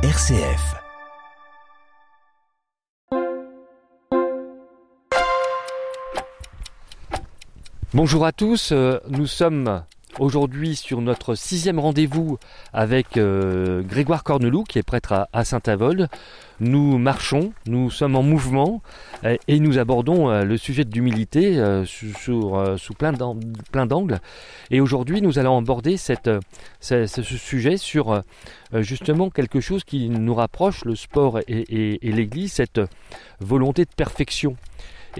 RCF. Bonjour à tous, euh, nous sommes aujourd'hui sur notre sixième rendez-vous avec euh, Grégoire Cornelou qui est prêtre à, Saint-Avold. Nous marchons, nous sommes en mouvement euh, et nous abordons le sujet de l'humilité sous plein d'angles. Et aujourd'hui nous allons aborder ce, sujet sur justement quelque chose qui nous rapproche, le sport et l'Église, cette volonté de perfection.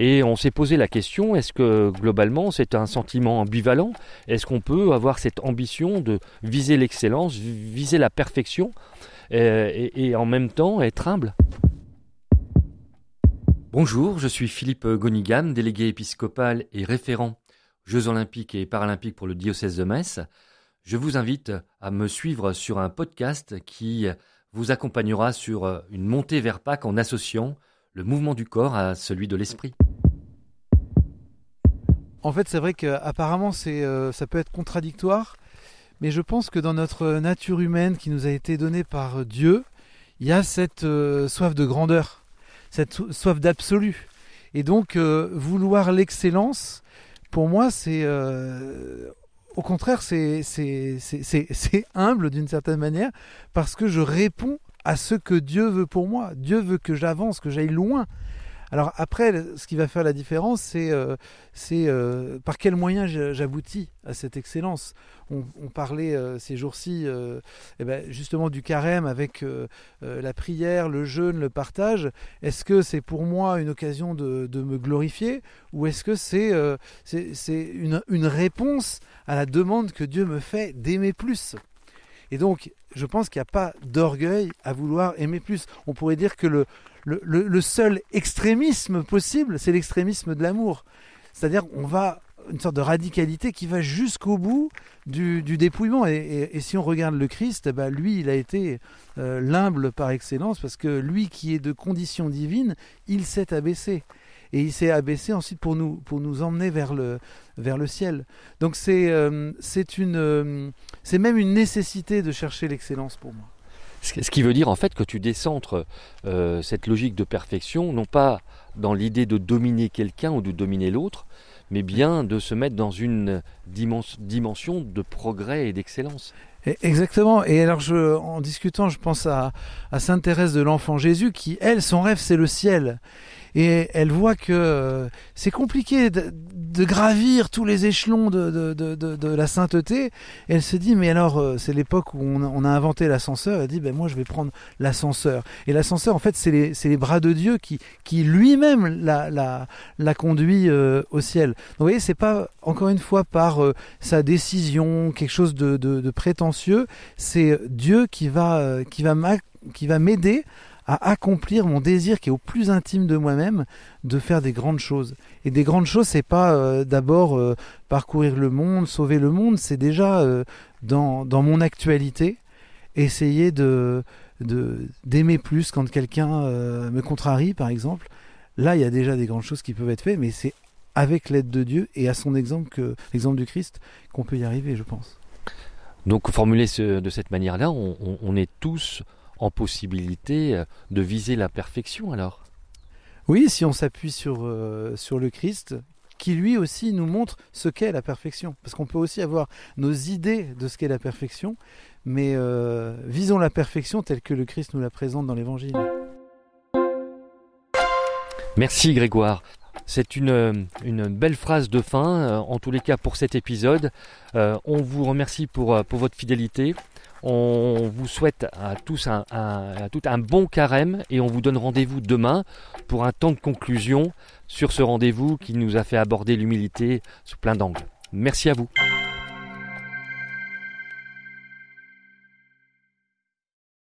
Et on s'est posé la question, est-ce que globalement c'est un sentiment ambivalent? Est-ce qu'on peut avoir cette ambition de viser l'excellence, viser la perfection euh, et, en même temps être humble? Bonjour, je suis Philippe Gonigan, délégué épiscopal et référent Jeux olympiques et paralympiques pour le diocèse de Metz. Je vous invite à me suivre sur un podcast qui vous accompagnera sur une montée vers Pâques en associant le mouvement du corps à celui de l'esprit. En fait, c'est vrai qu'apparemment, euh, ça peut être contradictoire, mais je pense que dans notre nature humaine qui nous a été donnée par Dieu, il y a cette euh, soif de grandeur, cette soif d'absolu. Et donc, euh, vouloir l'excellence, pour moi, c'est au contraire, c'est humble d'une certaine manière, parce que je réponds à ce que Dieu veut pour moi. Dieu veut que j'avance, que j'aille loin. Alors après, ce qui va faire la différence, c'est euh, euh, par quels moyens j'aboutis à cette excellence? On, parlait euh, ces jours-ci eh ben, justement du carême avec la prière, le jeûne, le partage. Est-ce que c'est pour moi une occasion de, me glorifier? Ou est-ce que c'est une réponse à la demande que Dieu me fait d'aimer plus? Et donc, je pense qu'il n'y a pas d'orgueil à vouloir aimer plus. On pourrait dire que le, seul extrémisme possible, c'est l'extrémisme de l'amour. C'est-à-dire, on va une sorte de radicalité qui va jusqu'au bout du, dépouillement. Et, si on regarde le Christ, eh ben, lui, il a été euh, l'humble par excellence, parce que lui qui est de condition divine, il s'est abaissé et il s'est abaissé ensuite pour nous, pour nous emmener vers le, vers le ciel. Donc c'est euh, c'est une euh, c'est même une nécessité de chercher l'excellence pour moi. Ce qui veut dire en fait que tu décentres euh, cette logique de perfection, non pas dans l'idée de dominer quelqu'un ou de dominer l'autre, mais bien de se mettre dans une dimension de progrès et d'excellence. Exactement. Et alors, je, en discutant, je pense à, à Sainte Thérèse de l'Enfant Jésus, qui, elle, son rêve, c'est le ciel et elle voit que euh, c'est compliqué de, gravir tous les échelons de, la sainteté. Et elle se dit, mais alors, euh, c'est l'époque où on, a inventé l'ascenseur. Elle dit, ben moi, je vais prendre l'ascenseur. Et l'ascenseur, en fait, c'est les, bras de Dieu qui, lui-même la, conduit euh, au ciel. Donc, vous voyez, c'est pas, encore une fois, par sa décision, quelque chose de, prétentieux. C'est Dieu qui va m'aider à accomplir mon désir qui est au plus intime de moi-même de faire des grandes choses. Et des grandes choses, c'est pas euh, d'abord euh, parcourir le monde, sauver le monde, c'est déjà euh, dans, dans, mon actualité essayer de d'aimer plus quand quelqu'un me contrarie, par exemple. Là, il y a déjà des grandes choses qui peuvent être faites, mais c'est avec l'aide de Dieu et à son exemple, que l'exemple du Christ, qu'on peut y arriver, je pense. Donc, formulé de cette manière-là, on est tous en possibilité euh, de viser la perfection alors? Oui, si on s'appuie sur, euh, sur le Christ, qui lui aussi nous montre ce qu'est la perfection. Parce qu'on peut aussi avoir nos idées de ce qu'est la perfection, mais euh, visons la perfection telle que le Christ nous la présente dans l'Évangile. Merci Grégoire. C'est une, une, belle phrase de fin, en tous les cas pour cet épisode. on vous remercie pour, pour votre fidélité. On vous souhaite à tous un, tout bon carême et on vous donne rendez-vous demain pour un temps de conclusion sur ce rendez-vous qui nous a fait aborder l'humilité sous plein d'angles. Merci à vous.